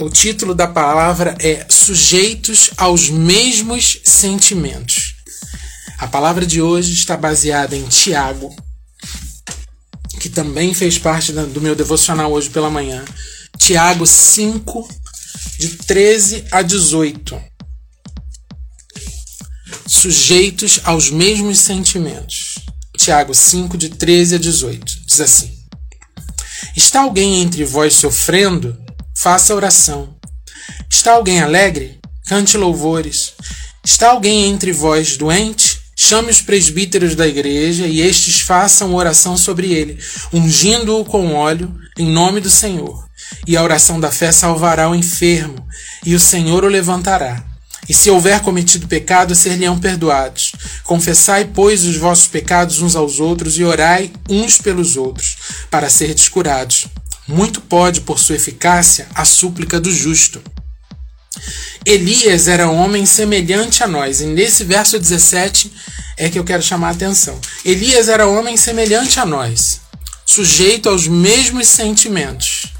o título da palavra é Sujeitos aos mesmos sentimentos. A palavra de hoje está baseada em Tiago, que também fez parte do meu devocional hoje pela manhã. Tiago 5, de 13 a 18. Sujeitos aos mesmos sentimentos. Tiago 5, de 13 a 18. Diz assim: Está alguém entre vós sofrendo? Faça oração. Está alguém alegre? Cante louvores. Está alguém entre vós doente? Chame os presbíteros da igreja e estes façam oração sobre ele, ungindo-o com óleo, em nome do Senhor. E a oração da fé salvará o enfermo, e o Senhor o levantará. E se houver cometido pecado, ser-lhe-ão perdoados. Confessai, pois, os vossos pecados uns aos outros e orai uns pelos outros, para serdes curados. Muito pode, por sua eficácia, a súplica do justo. Elias era homem semelhante a nós, e nesse verso 17 é que eu quero chamar a atenção. Elias era homem semelhante a nós, sujeito aos mesmos sentimentos,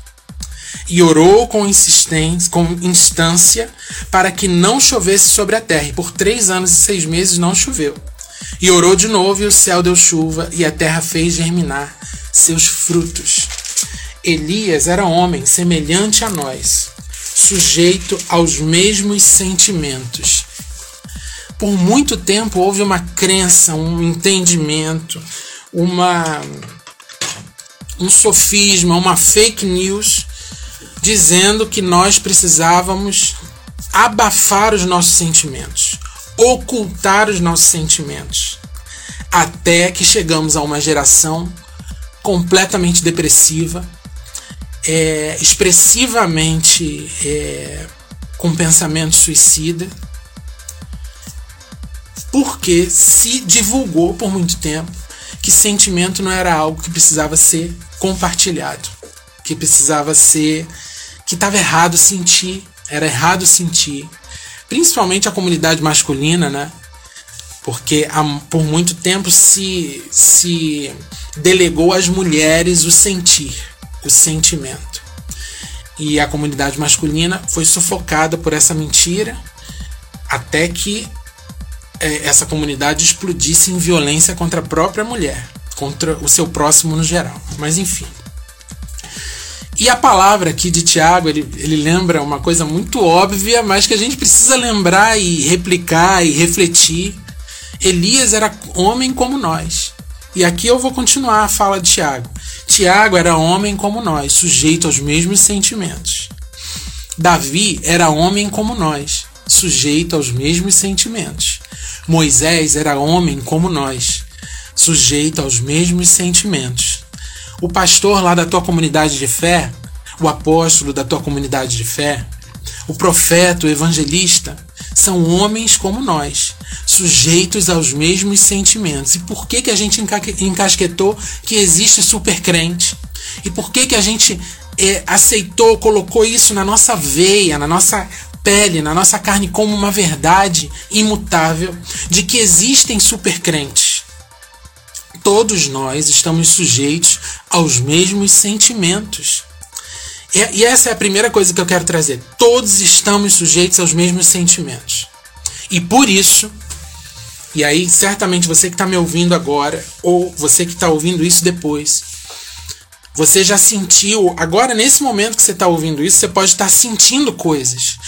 e orou com insistência, com instância, para que não chovesse sobre a terra, e por três anos e seis meses não choveu. E orou de novo, e o céu deu chuva, e a terra fez germinar seus frutos. Elias era homem semelhante a nós, sujeito aos mesmos sentimentos. Por muito tempo houve uma crença, um entendimento, uma um sofisma, uma fake news dizendo que nós precisávamos abafar os nossos sentimentos, ocultar os nossos sentimentos, até que chegamos a uma geração completamente depressiva, é, expressivamente é, com pensamento suicida, porque se divulgou por muito tempo que sentimento não era algo que precisava ser compartilhado, que precisava ser. que estava errado sentir, era errado sentir. Principalmente a comunidade masculina, né? Porque por muito tempo se, se delegou às mulheres o sentir o sentimento. E a comunidade masculina foi sufocada por essa mentira até que é, essa comunidade explodisse em violência contra a própria mulher, contra o seu próximo no geral. Mas enfim. E a palavra aqui de Tiago, ele, ele lembra uma coisa muito óbvia, mas que a gente precisa lembrar e replicar e refletir. Elias era homem como nós. E aqui eu vou continuar a fala de Tiago. Tiago era homem como nós, sujeito aos mesmos sentimentos. Davi era homem como nós, sujeito aos mesmos sentimentos. Moisés era homem como nós, sujeito aos mesmos sentimentos. O pastor lá da tua comunidade de fé, o apóstolo da tua comunidade de fé, o profeta, o evangelista, são homens como nós, sujeitos aos mesmos sentimentos. E por que, que a gente encasquetou que existe supercrente? E por que, que a gente é, aceitou, colocou isso na nossa veia, na nossa pele, na nossa carne, como uma verdade imutável de que existem supercrentes? Todos nós estamos sujeitos aos mesmos sentimentos. E essa é a primeira coisa que eu quero trazer. Todos estamos sujeitos aos mesmos sentimentos. E por isso, e aí certamente você que está me ouvindo agora, ou você que está ouvindo isso depois, você já sentiu, agora nesse momento que você está ouvindo isso, você pode estar tá sentindo coisas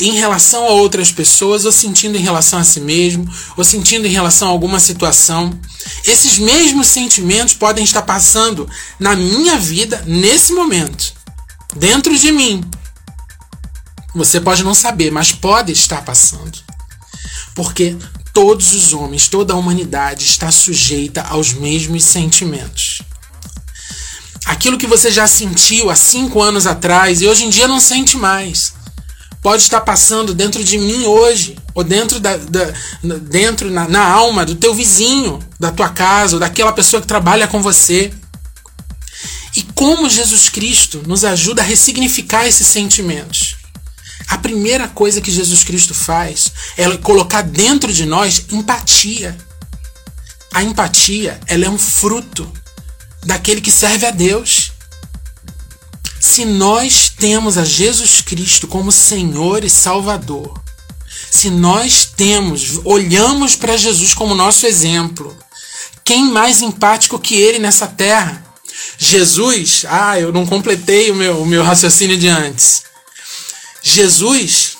em relação a outras pessoas, ou sentindo em relação a si mesmo, ou sentindo em relação a alguma situação. Esses mesmos sentimentos podem estar passando na minha vida nesse momento dentro de mim. Você pode não saber, mas pode estar passando. Porque todos os homens, toda a humanidade está sujeita aos mesmos sentimentos. Aquilo que você já sentiu há cinco anos atrás e hoje em dia não sente mais. Pode estar passando dentro de mim hoje, ou dentro, da, da dentro na, na alma do teu vizinho, da tua casa, ou daquela pessoa que trabalha com você. E como Jesus Cristo nos ajuda a ressignificar esses sentimentos? A primeira coisa que Jesus Cristo faz é colocar dentro de nós empatia. A empatia, ela é um fruto daquele que serve a Deus. Se nós temos a Jesus Cristo como Senhor e Salvador, se nós temos, olhamos para Jesus como nosso exemplo, quem mais empático que ele nessa terra? Jesus, ah, eu não completei o meu, o meu raciocínio de antes. Jesus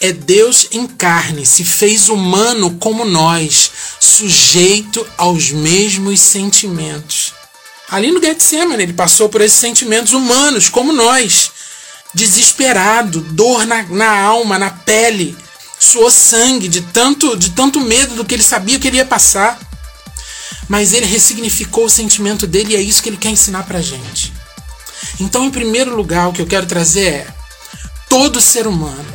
é Deus em carne, se fez humano como nós, sujeito aos mesmos sentimentos. Ali no Getsemane, ele passou por esses sentimentos humanos, como nós. Desesperado, dor na, na alma, na pele, suou sangue de tanto, de tanto medo do que ele sabia que ele ia passar. Mas ele ressignificou o sentimento dele e é isso que ele quer ensinar pra gente. Então, em primeiro lugar, o que eu quero trazer é: todo ser humano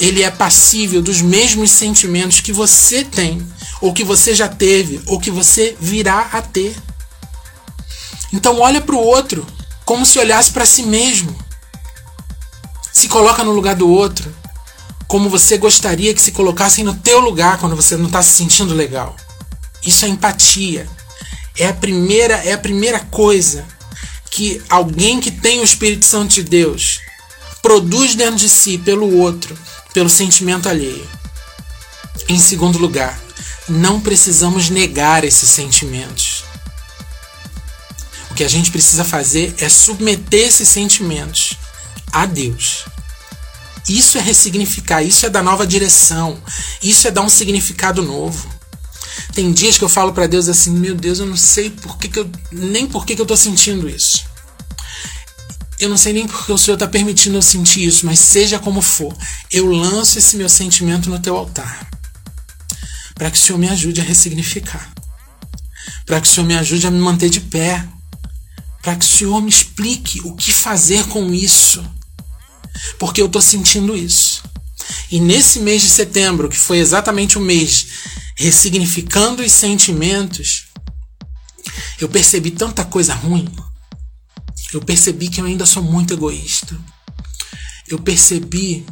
ele é passível dos mesmos sentimentos que você tem, ou que você já teve, ou que você virá a ter. Então olha para o outro como se olhasse para si mesmo. Se coloca no lugar do outro, como você gostaria que se colocassem no teu lugar quando você não está se sentindo legal. Isso é empatia. É a primeira, é a primeira coisa que alguém que tem o Espírito Santo de Deus produz dentro de si pelo outro, pelo sentimento alheio. Em segundo lugar, não precisamos negar esses sentimentos. O que a gente precisa fazer é submeter esses sentimentos a Deus. Isso é ressignificar, isso é dar nova direção, isso é dar um significado novo. Tem dias que eu falo para Deus assim, meu Deus, eu não sei por que, que eu nem por que, que eu tô sentindo isso. Eu não sei nem porque o Senhor está permitindo eu sentir isso, mas seja como for, eu lanço esse meu sentimento no teu altar. Para que o Senhor me ajude a ressignificar. Para que o Senhor me ajude a me manter de pé. Para que o Senhor me explique o que fazer com isso. Porque eu estou sentindo isso. E nesse mês de setembro, que foi exatamente o mês ressignificando os sentimentos, eu percebi tanta coisa ruim. Eu percebi que eu ainda sou muito egoísta. Eu percebi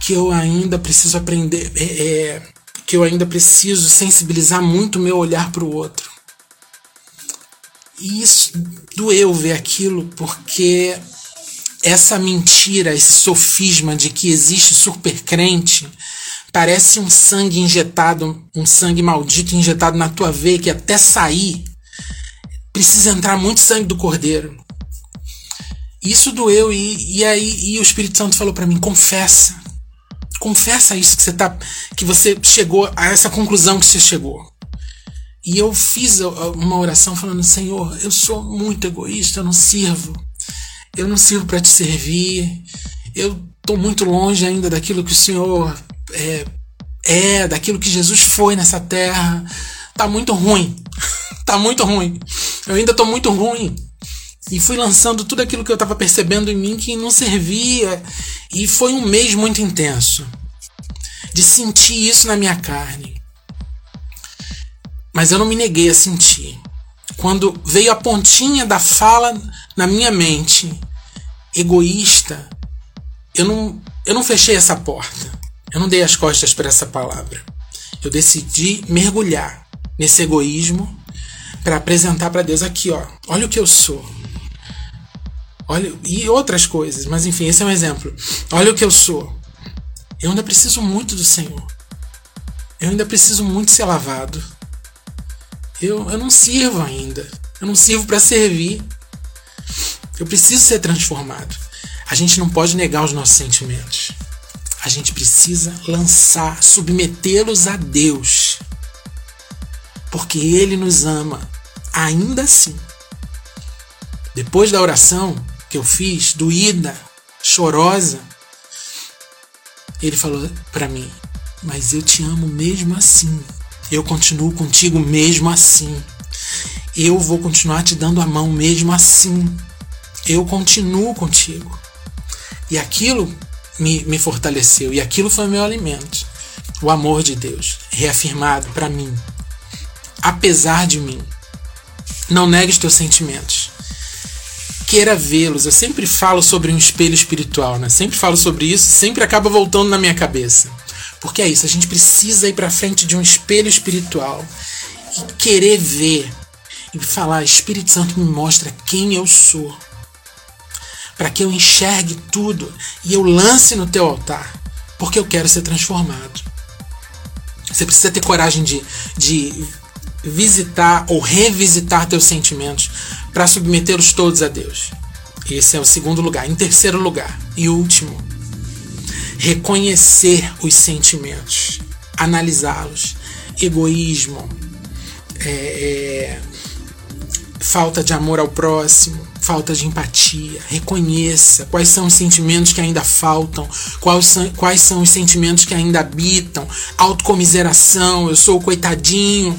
que eu ainda preciso aprender, é, é, que eu ainda preciso sensibilizar muito o meu olhar para o outro. E isso doeu ver aquilo porque essa mentira, esse sofisma de que existe supercrente Parece um sangue injetado, um sangue maldito injetado na tua veia que até sair precisa entrar muito sangue do cordeiro. Isso doeu e, e aí e o Espírito Santo falou para mim: confessa, confessa isso que você tá, que você chegou a essa conclusão que você chegou. E eu fiz uma oração falando: Senhor, eu sou muito egoísta, eu não sirvo, eu não sirvo para te servir, eu estou muito longe ainda daquilo que o Senhor é, é daquilo que Jesus foi nessa terra. Tá muito ruim. tá muito ruim. Eu ainda tô muito ruim. E fui lançando tudo aquilo que eu estava percebendo em mim que não servia. E foi um mês muito intenso. De sentir isso na minha carne. Mas eu não me neguei a sentir. Quando veio a pontinha da fala na minha mente, egoísta, eu não, eu não fechei essa porta. Eu não dei as costas para essa palavra. Eu decidi mergulhar nesse egoísmo para apresentar para Deus aqui, ó. Olha o que eu sou. Olha e outras coisas, mas enfim, esse é um exemplo. Olha o que eu sou. Eu ainda preciso muito do Senhor. Eu ainda preciso muito ser lavado. Eu, eu não sirvo ainda. Eu não sirvo para servir. Eu preciso ser transformado. A gente não pode negar os nossos sentimentos a gente precisa lançar, submetê-los a Deus. Porque Ele nos ama, ainda assim. Depois da oração que eu fiz, doída, chorosa, ele falou para mim: Mas eu te amo mesmo assim. Eu continuo contigo mesmo assim. Eu vou continuar te dando a mão mesmo assim. Eu continuo contigo. E aquilo me, me fortaleceu. E aquilo foi meu alimento. O amor de Deus, reafirmado para mim. Apesar de mim. Não negue os teus sentimentos. Queira vê-los. Eu sempre falo sobre um espelho espiritual, né? Sempre falo sobre isso, sempre acaba voltando na minha cabeça. Porque é isso, a gente precisa ir para frente de um espelho espiritual e querer ver e falar: Espírito Santo me mostra quem eu sou. para que eu enxergue tudo e eu lance no teu altar, porque eu quero ser transformado. Você precisa ter coragem de, de visitar ou revisitar teus sentimentos para submetê-los todos a Deus. Esse é o segundo lugar. Em terceiro lugar e último, reconhecer os sentimentos, analisá-los. Egoísmo, é, é, falta de amor ao próximo, falta de empatia. Reconheça quais são os sentimentos que ainda faltam, quais são, quais são os sentimentos que ainda habitam. Autocomiseração, eu sou o coitadinho.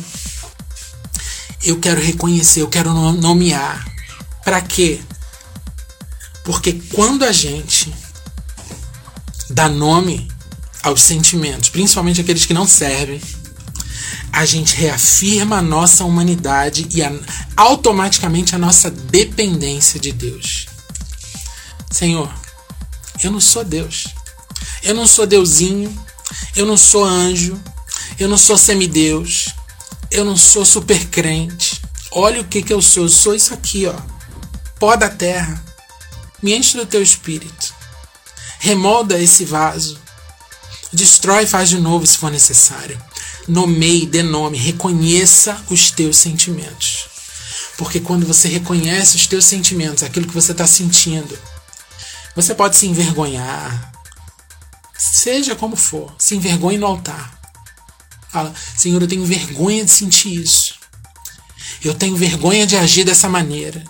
Eu quero reconhecer, eu quero nomear. Para quê? Porque quando a gente dá nome aos sentimentos, principalmente aqueles que não servem, a gente reafirma a nossa humanidade e a, automaticamente a nossa dependência de Deus. Senhor, eu não sou Deus. Eu não sou deusinho. Eu não sou anjo. Eu não sou semideus. Eu não sou super crente. Olha o que, que eu sou. Eu sou isso aqui, ó. Pó da terra. Me enche do teu espírito. Remolda esse vaso. Destrói e faz de novo se for necessário nomeie, dê nome, reconheça os teus sentimentos. Porque quando você reconhece os teus sentimentos, aquilo que você está sentindo, você pode se envergonhar, seja como for, se envergonhe no altar. Fala, Senhor, eu tenho vergonha de sentir isso. Eu tenho vergonha de agir dessa maneira.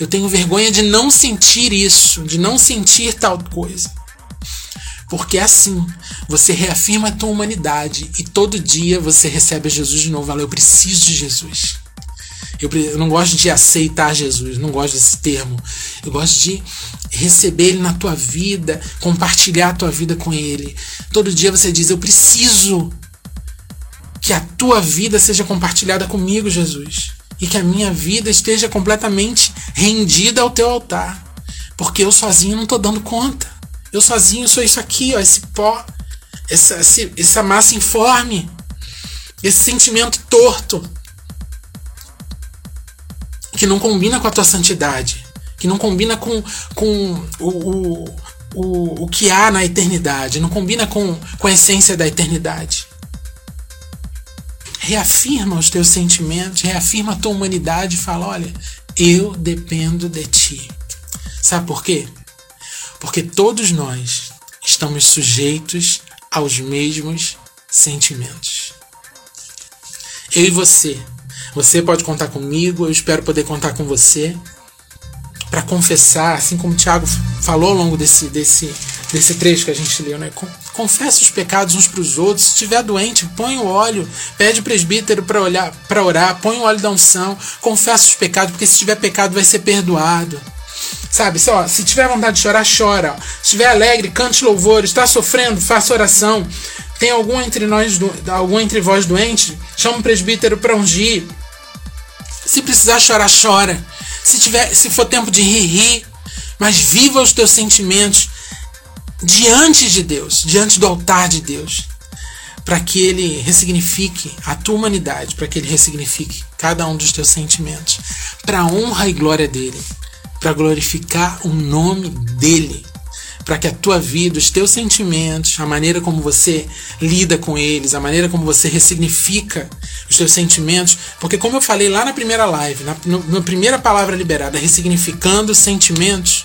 Eu tenho vergonha de não sentir isso, de não sentir tal coisa. Porque assim você reafirma a tua humanidade e todo dia você recebe Jesus de novo. Fala, eu preciso de Jesus. Eu, não gosto de aceitar Jesus, não gosto desse termo. Eu gosto de receber Ele na tua vida, compartilhar a tua vida com Ele. Todo dia você diz: Eu preciso que a tua vida seja compartilhada comigo, Jesus. E que a minha vida esteja completamente rendida ao teu altar. Porque eu sozinho não estou dando conta. Eu sozinho sou isso aqui, ó, esse pó, essa, essa massa informe, esse sentimento torto que não combina com a tua santidade, que não combina com, com o, o, o, o que há na eternidade, não combina com, com a essência da eternidade. Reafirma os teus sentimentos, reafirma a tua humanidade e fala: olha, eu dependo de ti. Sabe por quê? porque todos nós estamos sujeitos aos mesmos sentimentos. Eu e você. Você pode contar comigo, eu espero poder contar com você para confessar, assim como o Tiago falou ao longo desse, desse, desse trecho que a gente leu, né? Confessa os pecados uns para os outros. Se estiver doente, põe o óleo, pede o presbítero para olhar, para orar, põe o óleo da unção, confessa os pecados, porque se tiver pecado vai ser perdoado. Sabe, só, se tiver vontade de chorar, chora. Se estiver alegre, cante louvor. Está sofrendo, faça oração. Tem algum entre nós, algum entre vós doente? Chama um presbítero para ungir. Se precisar chorar, chora. Se tiver, se for tempo de rir, ri. Mas viva os teus sentimentos diante de Deus, diante do altar de Deus, para que ele ressignifique a tua humanidade, para que ele ressignifique cada um dos teus sentimentos, para a honra e glória dele para glorificar o nome dele, para que a tua vida, os teus sentimentos, a maneira como você lida com eles, a maneira como você ressignifica os teus sentimentos, porque como eu falei lá na primeira live, na, na primeira palavra liberada, ressignificando sentimentos,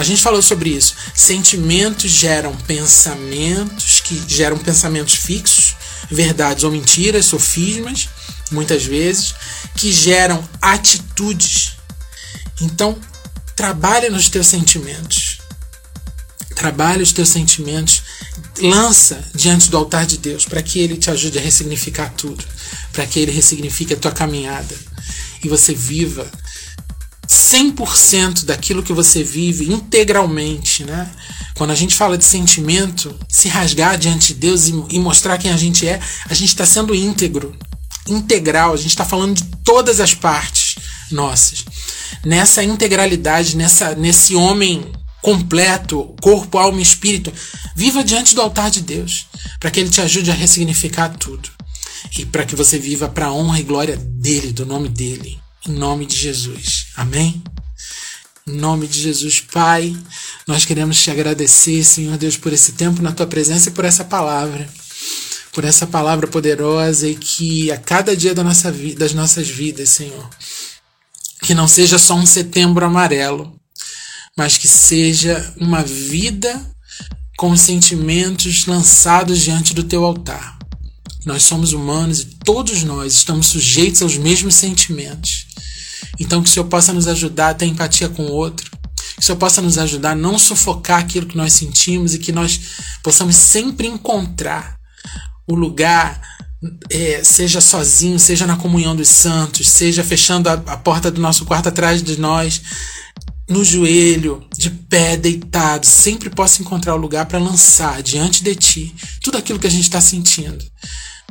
a gente falou sobre isso. Sentimentos geram pensamentos que geram pensamentos fixos, verdades ou mentiras, sofismas, muitas vezes, que geram atitudes. Então, Trabalha nos teus sentimentos. Trabalha os teus sentimentos. Lança diante do altar de Deus para que Ele te ajude a ressignificar tudo. Para que Ele ressignifique a tua caminhada. E você viva 100% daquilo que você vive integralmente, né? Quando a gente fala de sentimento, se rasgar diante de Deus e, mostrar quem a gente é, a gente está sendo íntegro, integral, a gente está falando de todas as partes nossas nessa integralidade, nessa, nesse homem completo, corpo, alma e espírito. Viva diante do altar de Deus, para que Ele te ajude a ressignificar tudo. E para que você viva para a honra e glória dele, do nome dele, em nome de Jesus. Amém? Em nome de Jesus, Pai, nós queremos te agradecer, Senhor Deus, por esse tempo na tua presença e por essa palavra. Por essa palavra poderosa e que a cada dia da nossa das nossas vidas, Senhor, que não seja só um setembro amarelo, mas que seja uma vida com sentimentos lançados diante do teu altar. Nós somos humanos e todos nós estamos sujeitos aos mesmos sentimentos. Então, que o Senhor possa nos ajudar a ter empatia com o outro. Que o Senhor possa nos ajudar a não sufocar aquilo que nós sentimos e que nós possamos sempre encontrar o lugar, é, seja sozinho, seja na comunhão dos santos, seja fechando a, a porta do nosso quarto atrás de nós, no joelho, de pé, deitado, sempre possa encontrar o lugar para lançar diante de ti tudo aquilo que a gente está sentindo,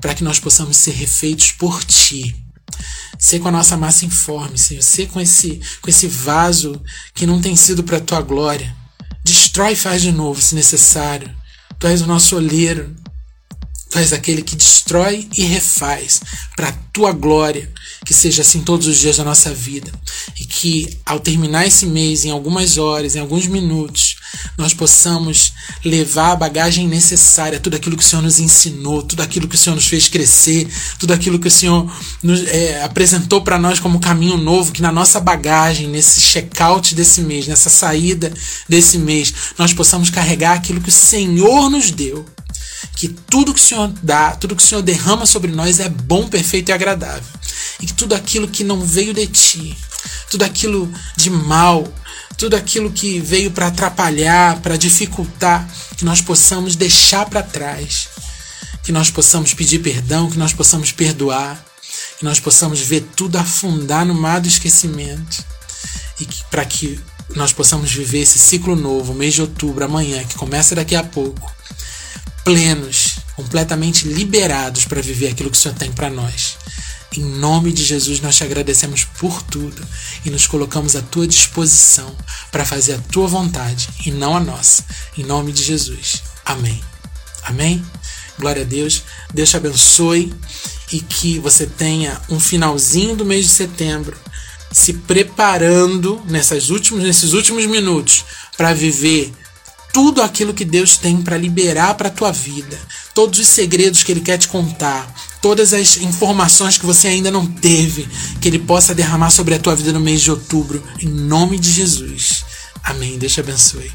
para que nós possamos ser refeitos por ti. Ser com a nossa massa informe, Senhor. Ser com esse, com esse vaso que não tem sido para a tua glória. Destrói e faz de novo, se necessário. Tu és o nosso olheiro. Tu és aquele que destrói e refaz para a tua glória. Que seja assim todos os dias da nossa vida. E que ao terminar esse mês, em algumas horas, em alguns minutos, nós possamos levar a bagagem necessária, tudo aquilo que o Senhor nos ensinou, tudo aquilo que o Senhor nos fez crescer, tudo aquilo que o Senhor nos, é, apresentou para nós como caminho novo, que na nossa bagagem, nesse check-out desse mês, nessa saída desse mês, nós possamos carregar aquilo que o Senhor nos deu que tudo que o Senhor dá, tudo que o Senhor derrama sobre nós é bom, perfeito e agradável. E que tudo aquilo que não veio de ti, tudo aquilo de mal, tudo aquilo que veio para atrapalhar, para dificultar, que nós possamos deixar para trás, que nós possamos pedir perdão, que nós possamos perdoar, que nós possamos ver tudo afundar no mar do esquecimento. E para que nós possamos viver esse ciclo novo, mês de outubro, amanhã, que começa daqui a pouco, plenos, completamente liberados para viver aquilo que o Senhor tem para nós. Em nome de Jesus, nós te agradecemos por tudo e nos colocamos à tua disposição para fazer a tua vontade e não a nossa. Em nome de Jesus. Amém. Amém. Glória a Deus. Deus te abençoe e que você tenha um finalzinho do mês de setembro se preparando nessas últimos, nesses últimos minutos para viver tudo aquilo que Deus tem para liberar para tua vida, todos os segredos que Ele quer te contar, todas as informações que você ainda não teve, que Ele possa derramar sobre a tua vida no mês de outubro, em nome de Jesus. Amém. Deus te abençoe.